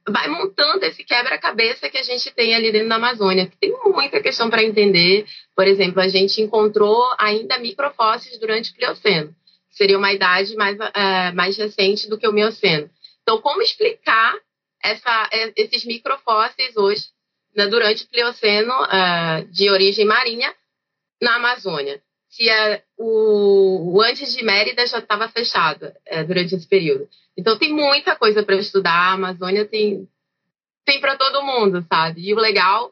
vai montando esse quebra-cabeça que a gente tem ali dentro da Amazônia. Tem muita questão para entender. Por exemplo, a gente encontrou ainda microfósseis durante o Plioceno seria uma idade mais, é, mais recente do que o Mioceno. Então, como explicar essa, é, esses microfósseis hoje, né, durante o Plioceno, é, de origem marinha, na Amazônia? Se é, o, o, antes de Mérida já estava fechado é, durante esse período. Então, tem muita coisa para estudar. A Amazônia tem, tem para todo mundo, sabe? E o legal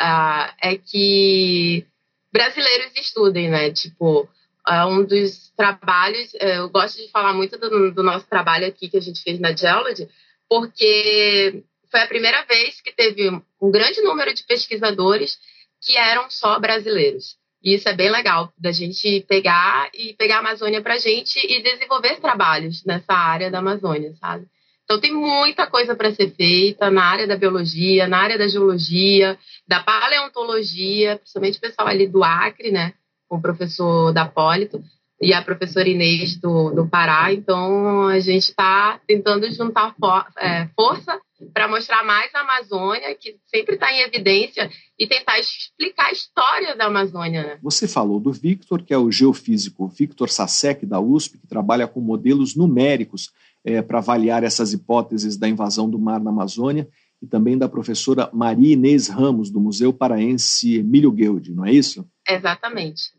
uh, é que brasileiros estudem, né? Tipo, é um dos trabalhos, é, eu gosto de falar muito do, do, nosso trabalho aqui que a gente fez na Geology, porque foi a primeira vez que teve um grande número de pesquisadores que eram só brasileiros. E isso é bem legal, da gente pegar e pegar a Amazônia para a gente e desenvolver trabalhos nessa área da Amazônia, sabe? Então tem muita coisa para ser feita na área da biologia, na área da geologia, da paleontologia, principalmente o pessoal ali do Acre, né? o professor Dapólito e a professora Inês do, do Pará. Então, a gente está tentando juntar for, é, força para mostrar mais a Amazônia, que sempre está em evidência, e tentar explicar a história da Amazônia. Né? Você falou do Victor, que é o geofísico Victor Sasek, da USP, que trabalha com modelos numéricos é, para avaliar essas hipóteses da invasão do mar na Amazônia, e também da professora Maria Inês Ramos, do Museu Paraense Emílio Guilde, não é isso? Exatamente.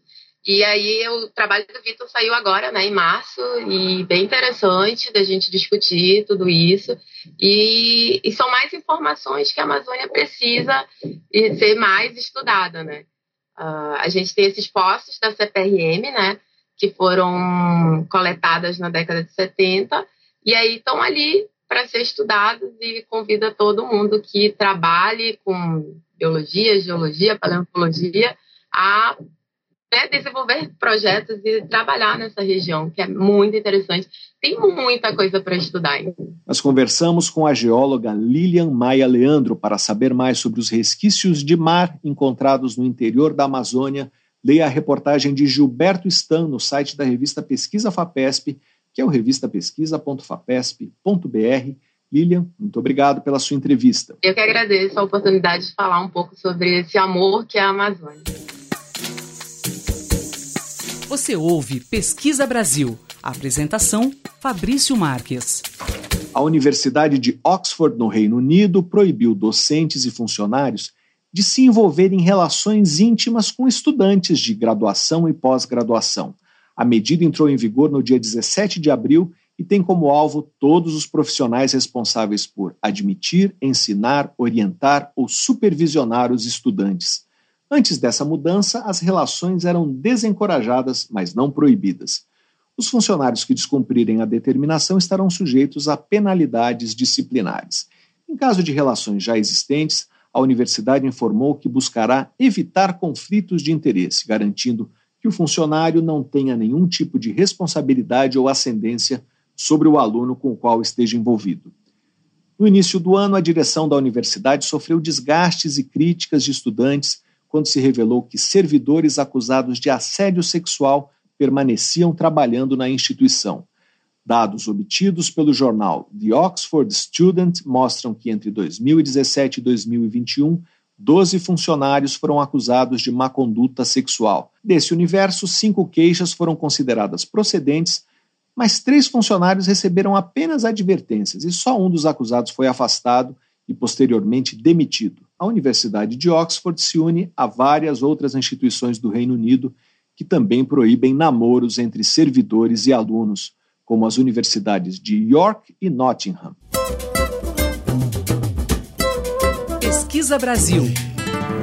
E aí o trabalho do Vitor saiu agora, né, em março, e bem interessante da gente discutir tudo isso. E, e são mais informações que a Amazônia precisa ser mais estudada, né? Uh, a gente tem esses postos da CPRM, né, que foram coletadas na década de 70, e aí estão ali para ser estudados e convida todo mundo que trabalhe com biologia, geologia, paleontologia a né, desenvolver projetos e trabalhar nessa região, que é muito interessante. Tem muita coisa para estudar ainda. Nós conversamos com a geóloga Lilian Maia Leandro para saber mais sobre os resquícios de mar encontrados no interior da Amazônia. Leia a reportagem de Gilberto Stan no site da revista Pesquisa FAPESP, que é o revistapesquisa.fapesp.br. Lilian, muito obrigado pela sua entrevista. Eu que agradeço a oportunidade de falar um pouco sobre esse amor que é a Amazônia. Você ouve Pesquisa Brasil. Apresentação: Fabrício Marques. A Universidade de Oxford, no Reino Unido, proibiu docentes e funcionários de se envolver em relações íntimas com estudantes de graduação e pós-graduação. A medida entrou em vigor no dia 17 de abril e tem como alvo todos os profissionais responsáveis por admitir, ensinar, orientar ou supervisionar os estudantes. Antes dessa mudança, as relações eram desencorajadas, mas não proibidas. Os funcionários que descumprirem a determinação estarão sujeitos a penalidades disciplinares. Em caso de relações já existentes, a universidade informou que buscará evitar conflitos de interesse, garantindo que o funcionário não tenha nenhum tipo de responsabilidade ou ascendência sobre o aluno com o qual esteja envolvido. No início do ano, a direção da universidade sofreu desgastes e críticas de estudantes quando se revelou que servidores acusados de assédio sexual permaneciam trabalhando na instituição. Dados obtidos pelo jornal The Oxford Student mostram que entre 2017 e 2021, 12 funcionários foram acusados de má conduta sexual. Desse universo, cinco queixas foram consideradas procedentes, mas três funcionários receberam apenas advertências e só um dos acusados foi afastado e posteriormente demitido. A Universidade de Oxford se une a várias outras instituições do Reino Unido que também proíbem namoros entre servidores e alunos como as universidades de York e Nottingham. Pesquisa Brasil.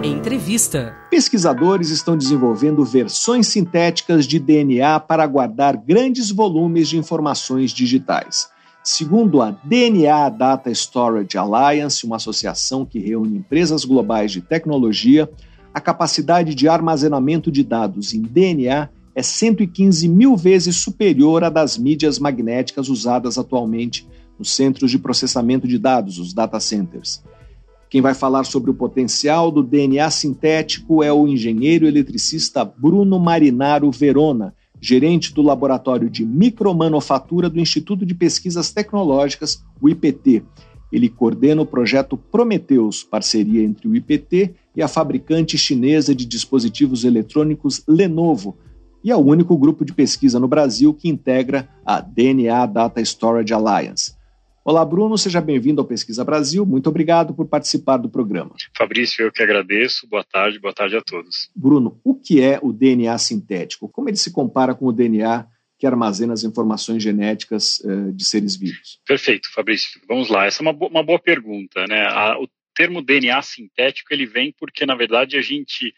Entrevista. Pesquisadores estão desenvolvendo versões sintéticas de DNA para guardar grandes volumes de informações digitais. Segundo a DNA Data Storage Alliance, uma associação que reúne empresas globais de tecnologia, a capacidade de armazenamento de dados em DNA é 115 mil vezes superior à das mídias magnéticas usadas atualmente nos centros de processamento de dados, os data centers. Quem vai falar sobre o potencial do DNA sintético é o engenheiro eletricista Bruno Marinaro Verona, gerente do Laboratório de Micromanufatura do Instituto de Pesquisas Tecnológicas, o IPT. Ele coordena o projeto Prometheus, parceria entre o IPT e a fabricante chinesa de dispositivos eletrônicos Lenovo, e é o único grupo de pesquisa no Brasil que integra a DNA Data Storage Alliance. Olá, Bruno, seja bem-vindo ao Pesquisa Brasil. Muito obrigado por participar do programa. Fabrício, eu que agradeço. Boa tarde, boa tarde a todos. Bruno, o que é o DNA sintético? Como ele se compara com o DNA que armazena as informações genéticas uh, de seres vivos? Perfeito, Fabrício. Vamos lá. Essa é uma, bo uma boa pergunta. Né? A, o termo DNA sintético ele vem porque, na verdade, a gente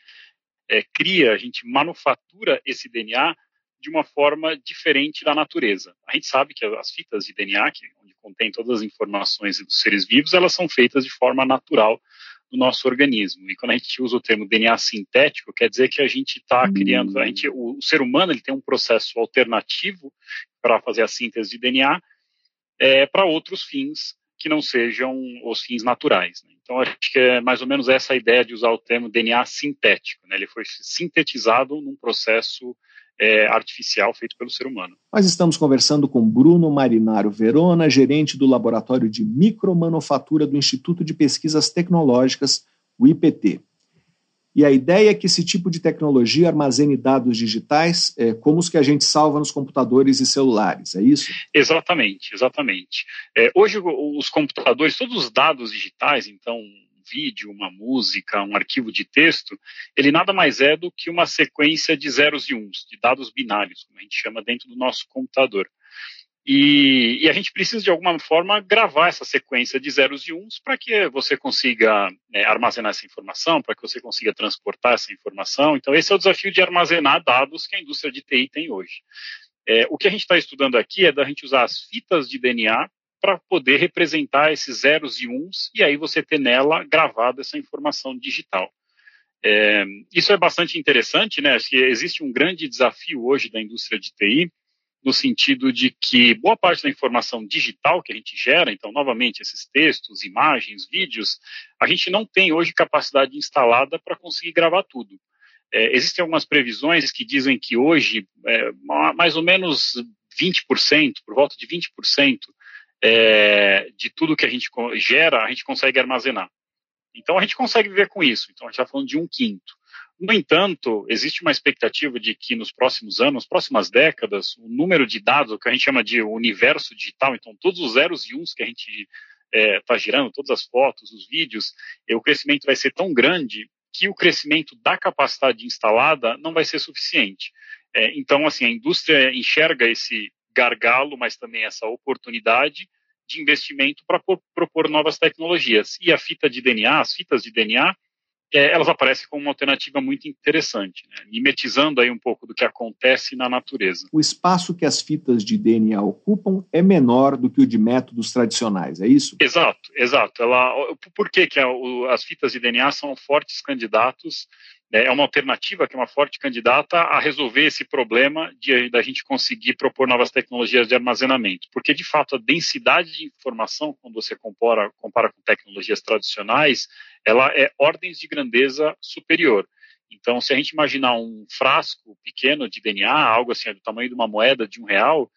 é, cria, a gente manufatura esse DNA de uma forma diferente da natureza. A gente sabe que as fitas de DNA, que, onde contém todas as informações dos seres vivos, elas são feitas de forma natural no nosso organismo. E quando a gente usa o termo DNA sintético, quer dizer que a gente está hum. criando, a gente, o, o, ser humano ele tem um processo alternativo para fazer a síntese de DNA é, para outros fins que não sejam os fins naturais. Né? Então, acho que é mais ou menos essa a ideia de usar o termo DNA sintético. Né? Ele foi sintetizado num processo é, artificial feito pelo ser humano. Nós estamos conversando com Bruno Marinaro Verona, gerente do Laboratório de Micromanufatura do Instituto de Pesquisas Tecnológicas, o IPT. E a ideia é que esse tipo de tecnologia armazene dados digitais é, como os que a gente salva nos computadores e celulares, é isso? Exatamente, exatamente. É, hoje os computadores, todos os dados digitais, então um vídeo, uma música, um arquivo de texto, ele nada mais é do que uma sequência de zeros e uns, de dados binários, como a gente chama dentro do nosso computador. E, e, a gente precisa, de alguma forma, gravar essa sequência de zeros e uns para que você consiga né, armazenar essa informação, para que você consiga transportar essa informação. Então, esse é o desafio de armazenar dados que a indústria de TI tem hoje. É, o que a gente está estudando aqui é da gente usar as fitas de DNA para poder representar esses zeros e uns, e aí você ter nela gravada essa informação digital. É, isso é bastante interessante, né? Acho que existe um grande desafio hoje da indústria de TI, no sentido de que boa parte da informação digital que a gente gera, então, novamente, esses textos, imagens, vídeos, a gente não tem hoje capacidade instalada para conseguir gravar tudo. É, existem algumas previsões que dizem que hoje, é, mais ou menos 20%, por volta de 20%, é, de tudo que a gente gera, a gente consegue armazenar. Então, a gente consegue viver com isso. Então, a gente está falando de um quinto. No entanto, existe uma expectativa de que nos próximos anos, próximas décadas, o número de dados, o que a gente chama de universo digital, então todos os zeros e uns que a gente está é, tá girando, todas as fotos, os vídeos, o crescimento vai ser tão grande que o crescimento da capacidade instalada não vai ser suficiente. É, então, assim, a indústria enxerga esse gargalo, mas também essa oportunidade de investimento para propor novas tecnologias. E a fita de DNA, as fitas de DNA, é, elas aparecem como uma alternativa muito interessante, né? mimetizando aí um pouco do que acontece na natureza. O espaço que as fitas de DNA ocupam é menor do que o de métodos tradicionais, é isso? Exato, exato. Ela, por que, que as fitas de DNA são fortes candidatos? É uma alternativa que é uma forte candidata a resolver esse problema de da gente conseguir propor novas tecnologias de armazenamento, porque de fato a densidade de informação quando você compara, compara com tecnologias tradicionais, ela é ordens de grandeza superior. Então, se a gente imaginar um frasco pequeno de DNA, algo assim do tamanho de uma moeda de um real,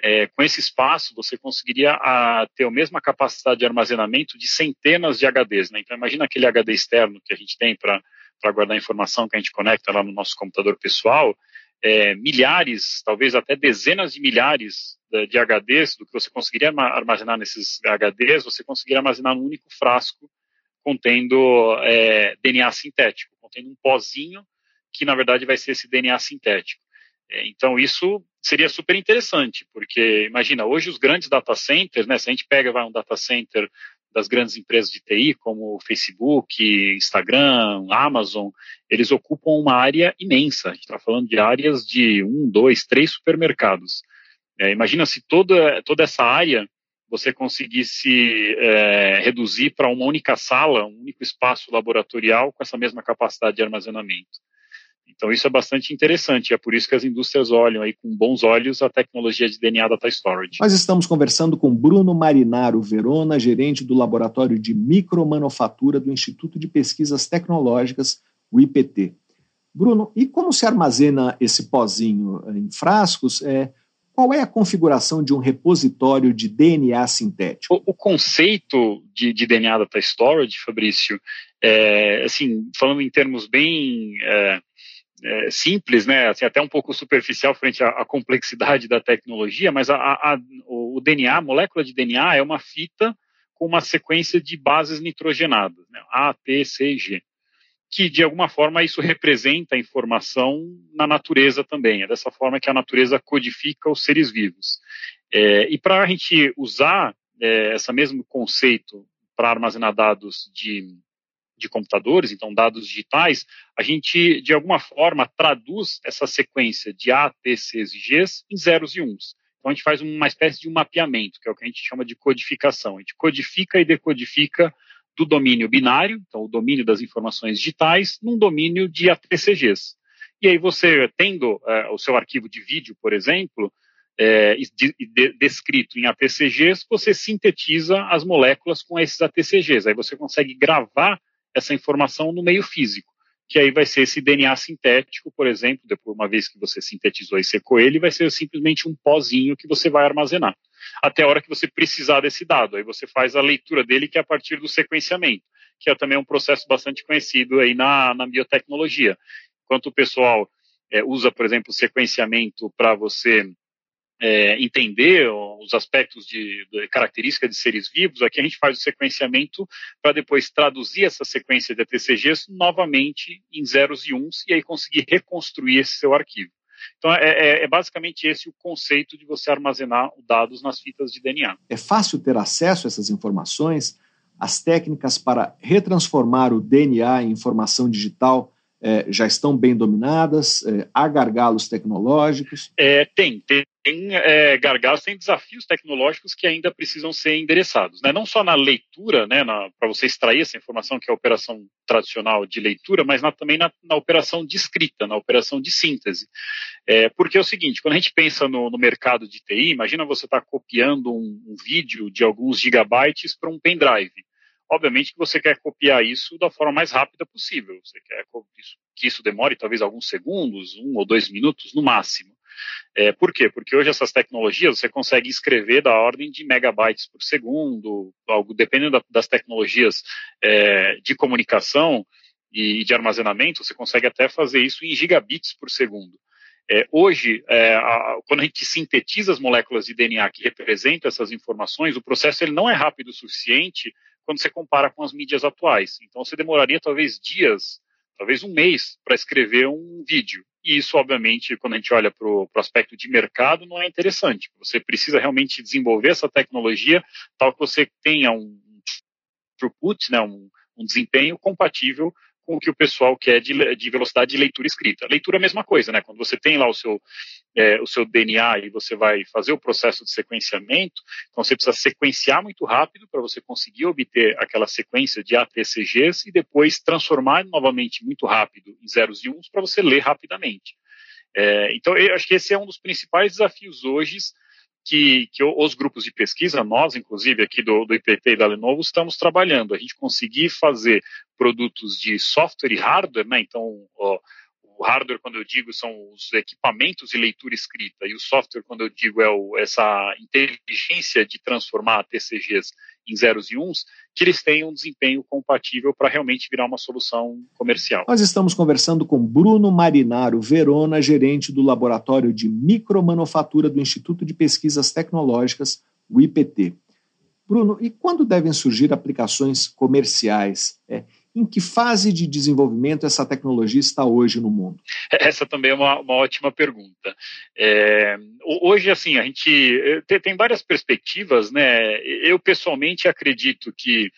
é, com esse espaço, você conseguiria a, ter a mesma capacidade de armazenamento de centenas de HDs. Né? Então, imagina aquele HD externo que a gente tem para guardar informação que a gente conecta lá no nosso computador pessoal, é, milhares, talvez até dezenas de milhares de, de HDs do que você conseguiria armazenar nesses HDs, você conseguiria armazenar num único frasco contendo é, DNA sintético, contendo um pozinho que na verdade vai ser esse DNA sintético. É, então isso seria super interessante, porque imagina, hoje os grandes data centers, né, se a gente pega vai, um data center das grandes empresas de TI, como Facebook, Instagram, Amazon, eles ocupam uma área imensa. A gente está falando de áreas de um, dois, três supermercados. É, imagina se toda, toda essa área você conseguisse é, reduzir para uma única sala, um único espaço laboratorial com essa mesma capacidade de armazenamento. Então isso é bastante interessante, é por isso que as indústrias olham aí com bons olhos a tecnologia de DNA Data Storage. Nós estamos conversando com Bruno Marinaro Verona, gerente do Laboratório de Micromanufatura do Instituto de Pesquisas Tecnológicas, o IPT. Bruno, e como se armazena esse pozinho em frascos? É, qual é a configuração de um repositório de DNA sintético? O, o conceito de, de, DNA Data Storage, Fabrício, é, assim, falando em termos bem é, é, simples, né, assim, até um pouco superficial frente à, à complexidade da tecnologia, mas a, a, o DNA, a molécula de DNA é uma fita com uma sequência de bases nitrogenadas, né, A, T, C e G, que de alguma forma isso representa a informação na natureza também. É dessa forma que a natureza codifica os seres vivos. É, e para a gente usar é, esse mesmo conceito para armazenar dados de de computadores, então dados digitais, a gente, de alguma forma, traduz essa sequência de A, T, Cs e Gs em zeros e uns. Então a gente faz uma espécie de um mapeamento, que é o que a gente chama de codificação. A gente codifica e decodifica do domínio binário, então o domínio das informações digitais, num domínio de ATCGs. E aí você, tendo é, o seu arquivo de vídeo, por exemplo, é, de, de, descrito em ATCGs, você sintetiza as moléculas com esses ATCGs. Aí você consegue gravar essa informação no meio físico, que aí vai ser esse DNA sintético, por exemplo, depois uma vez que você sintetizou e secou ele, vai ser simplesmente um pozinho que você vai armazenar, até a hora que você precisar desse dado. Aí você faz a leitura dele, que é a partir do sequenciamento, que é também um processo bastante conhecido aí na, na biotecnologia. Enquanto o pessoal é, usa, por exemplo, o sequenciamento para você é, entender os aspectos de, de característica de seres vivos, aqui a gente faz o sequenciamento para depois traduzir essa sequência de ATCGs novamente em zeros e uns e aí conseguir reconstruir esse seu arquivo. Então, é, é, é, basicamente esse o conceito de você armazenar dados nas fitas de DNA. É fácil ter acesso a essas informações? As técnicas para retransformar o DNA em informação digital é, já estão bem dominadas? É, há gargalos tecnológicos? É, tem, tem tem é, gargalos, tem desafios tecnológicos que ainda precisam ser endereçados. Né? Não só na leitura, né, para você extrair essa informação, que é a operação tradicional de leitura, mas na, também na, na, operação de escrita, na operação de síntese. É, porque é o seguinte, quando a gente pensa no, no mercado de TI, imagina você estar tá copiando um, um vídeo de alguns gigabytes para um pendrive. Obviamente que você quer copiar isso da forma mais rápida possível. Você quer que isso demore talvez alguns segundos, um ou dois minutos no máximo. É, por quê? Porque hoje essas tecnologias você consegue escrever da ordem de megabytes por segundo, algo dependendo das tecnologias é, de comunicação e de armazenamento, você consegue até fazer isso em gigabits por segundo. É, hoje, é, a, quando a gente sintetiza as moléculas de DNA que representam essas informações, o processo ele não é rápido o suficiente quando você compara com as mídias atuais. Então, você demoraria talvez dias, talvez um mês, para escrever um vídeo. E isso, obviamente, quando a gente olha para o aspecto de mercado, não é interessante. Você precisa realmente desenvolver essa tecnologia tal que você tenha um throughput, né, um, um desempenho compatível com o que o pessoal quer de, de, velocidade de leitura escrita. Leitura é a mesma coisa, né? Quando você tem lá o seu, é, o seu DNA e você vai fazer o processo de sequenciamento, então você precisa sequenciar muito rápido para você conseguir obter aquela sequência de ATCGs e depois transformar novamente muito rápido em zeros e uns para você ler rapidamente. É, então, eu acho que esse é um dos principais desafios hoje que, que, os grupos de pesquisa, nós, inclusive, aqui do, do IPT e da Lenovo, estamos trabalhando. A gente conseguir fazer produtos de software e hardware, né? Então, ó, o hardware, quando eu digo, são os equipamentos de leitura escrita, e o software, quando eu digo, é o, essa inteligência de transformar TCGs em zeros e uns, que eles tenham um desempenho compatível para realmente virar uma solução comercial. Nós estamos conversando com Bruno Marinaro Verona, gerente do Laboratório de Micromanufatura do Instituto de Pesquisas Tecnológicas, o IPT. Bruno, e quando devem surgir aplicações comerciais? É, em que fase de desenvolvimento essa tecnologia está hoje no mundo? Essa também é uma, uma ótima pergunta. É, hoje, assim, a gente tem, tem várias perspectivas, né? Eu pessoalmente acredito que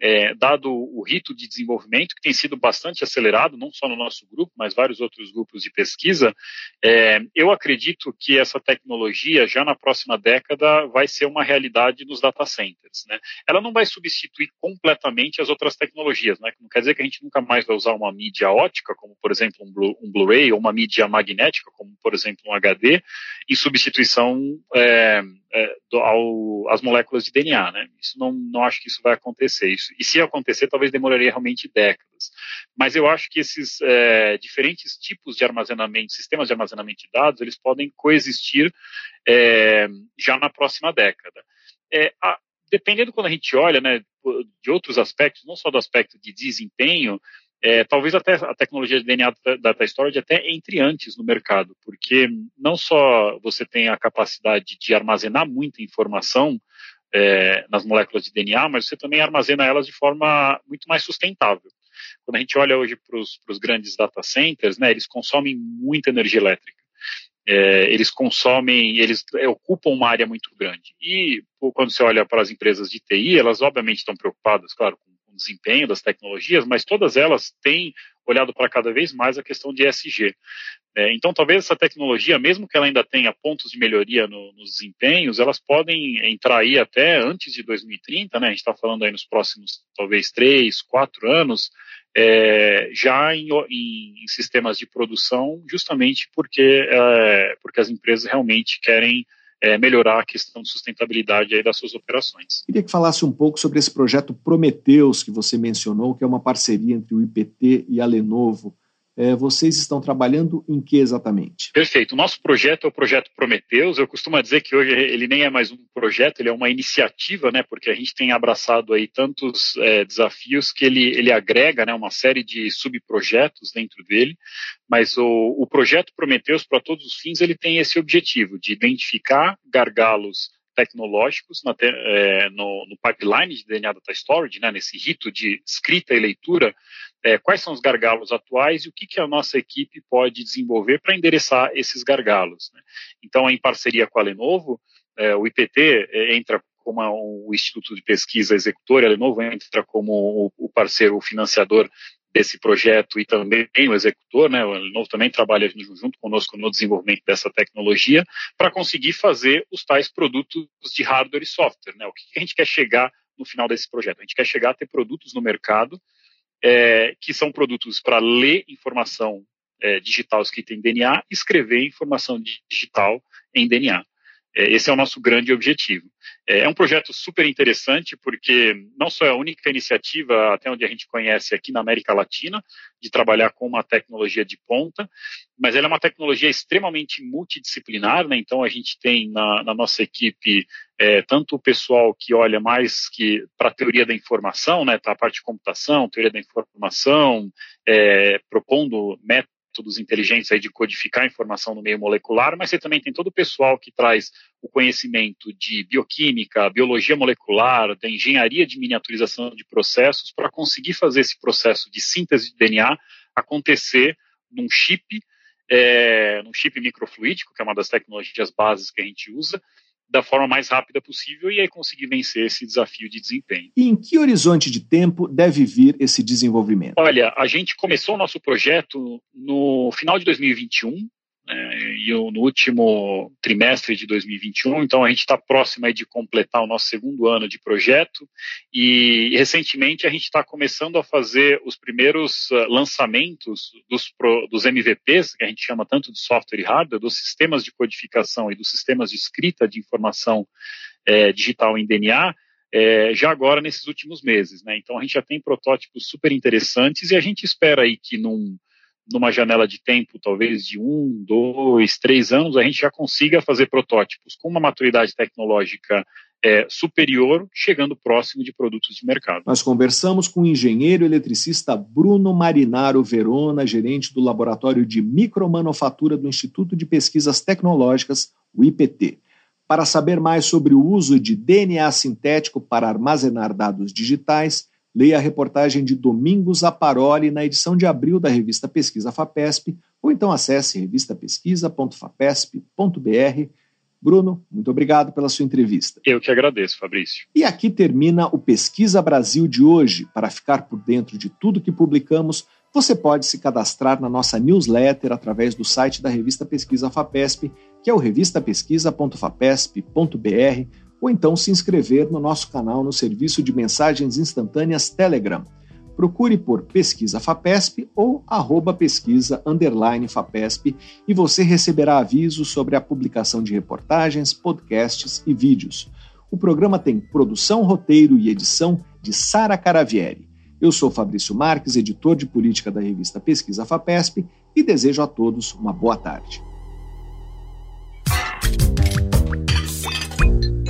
é, dado o rito de desenvolvimento, que tem sido bastante acelerado, não só no nosso grupo, mas vários outros grupos de pesquisa, é, eu acredito que essa tecnologia, já na próxima década, vai ser uma realidade nos data centers. Né? Ela não vai substituir completamente as outras tecnologias, né? não quer dizer que a gente nunca mais vai usar uma mídia ótica, como, por exemplo, um, Blu um Blu-ray, ou uma mídia magnética, como, por exemplo, um HD, em substituição é, é, do, ao, moléculas de DNA. Né? Isso não, não acho que isso vai acontecer. Isso, e se acontecer, talvez demoraria realmente décadas. Mas eu acho que esses é, diferentes tipos de armazenamento, sistemas de armazenamento de dados, eles podem coexistir é, já na próxima década. É, a, dependendo quando a gente olha né, de outros aspectos, não só do aspecto de desempenho, é, talvez até a tecnologia de DNA Data Storage até entre antes no mercado, porque não só você tem a capacidade de armazenar muita informação é, nas moléculas de DNA, mas você também armazena elas de forma muito mais sustentável. Quando a gente olha hoje para os grandes data centers, né, eles consomem muita energia elétrica. É, eles consomem, eles ocupam uma área muito grande. E quando você olha para as empresas de TI, elas obviamente estão preocupadas, claro, com o desempenho das tecnologias, mas todas elas têm olhado para cada vez mais a questão de ESG. É, então, talvez essa tecnologia, mesmo que ela ainda tenha pontos de melhoria no, nos desempenhos, elas podem entrar aí até antes de 2030, né? A gente está falando aí nos próximos, talvez, três, quatro anos, é, já em, em, em, sistemas de produção, justamente porque, é, porque as empresas realmente querem é, melhorar a questão de sustentabilidade aí das suas operações. Queria que falasse um pouco sobre esse projeto Prometeus que você mencionou, que é uma parceria entre o IPT e a Lenovo. É, vocês estão trabalhando em que exatamente? Perfeito. O nosso projeto é o projeto Prometeus. Eu costumo dizer que hoje ele nem é mais um projeto, ele é uma iniciativa, né? Porque a gente tem abraçado aí tantos é, desafios que ele, ele agrega, né? Uma série de subprojetos dentro dele. Mas o, o projeto Prometeus, para todos os fins, ele tem esse objetivo de identificar gargalos tecnológicos na, é, no, no, pipeline de DNA Data Storage, né, nesse rito de escrita e leitura, é, quais são os gargalos atuais e o que, que a nossa equipe pode desenvolver para endereçar esses gargalos. Né? Então, em parceria com a Lenovo, é, o IPT entra como o Instituto de Pesquisa Executor, a Lenovo entra como o parceiro o financiador desse projeto e também o executor, né, o Lenovo também trabalha junto conosco no desenvolvimento dessa tecnologia para conseguir fazer os tais produtos de hardware e software. Né? O que a gente quer chegar no final desse projeto? A gente quer chegar a ter produtos no mercado é, que são produtos para ler informação é, digital escrita em DNA escrever informação digital em DNA. É, esse é o nosso grande objetivo. É, é um projeto super interessante porque não só é a única iniciativa, até onde a gente conhece aqui na América Latina, de trabalhar com uma tecnologia de ponta, mas ela é uma tecnologia extremamente multidisciplinar, né? então a gente tem na, na nossa equipe é, tanto o pessoal que olha mais que para a teoria da informação, né, tá a parte de computação, teoria da informação, é, propondo métodos métodos inteligentes aí de codificar informação no meio molecular, mas você também tem todo o pessoal que traz o conhecimento de bioquímica, biologia molecular, da engenharia de miniaturização de processos para conseguir fazer esse processo de síntese de DNA acontecer num chip, é, num chip microfluídico, que é uma das tecnologias bases que a gente usa, da forma mais rápida possível e aí conseguir vencer esse desafio de desempenho. E em que horizonte de tempo deve vir esse desenvolvimento? Olha, a gente começou o nosso projeto no final de 2021, né, e no último trimestre de 2021, então a gente está próximo de completar o nosso segundo ano de projeto e recentemente a gente está começando a fazer os primeiros uh, lançamentos dos, dos MVPs, que a gente chama tanto de software e hardware, dos sistemas de codificação e dos sistemas de escrita de informação é, digital em DNA, é, já agora nesses últimos meses. Né? Então a gente já tem protótipos super interessantes e a gente espera aí que num numa janela de tempo, talvez de um, dois, três anos, a gente já consiga fazer protótipos com uma maturidade tecnológica é, superior, chegando próximo de produtos de mercado. Nós conversamos com o engenheiro eletricista Bruno Marinaro Verona, gerente do Laboratório de Micromanufatura do Instituto de Pesquisas Tecnológicas, o IPT. Para saber mais sobre o uso de DNA sintético para armazenar dados digitais, leia a reportagem de Domingos Aparoli na edição de abril da revista Pesquisa FAPESP, ou então acesse revistapesquisa.fapesp.br Bruno, muito obrigado pela sua entrevista. Eu que agradeço, Fabrício. E aqui termina o Pesquisa Brasil de hoje. Para ficar por dentro de tudo que publicamos, você pode se cadastrar na nossa newsletter através do site da revista Pesquisa FAPESP, que é o revistapesquisa.fapesp.br, ou então se inscrever no nosso canal no serviço de mensagens instantâneas Telegram procure por Pesquisa FAPESP ou arroba pesquisa FAPESP e você receberá avisos sobre a publicação de reportagens, podcasts e vídeos. O programa tem produção, roteiro e edição de Sara Caravieri. Eu sou Fabrício Marques, editor de política da revista Pesquisa FAPESP e desejo a todos uma boa tarde.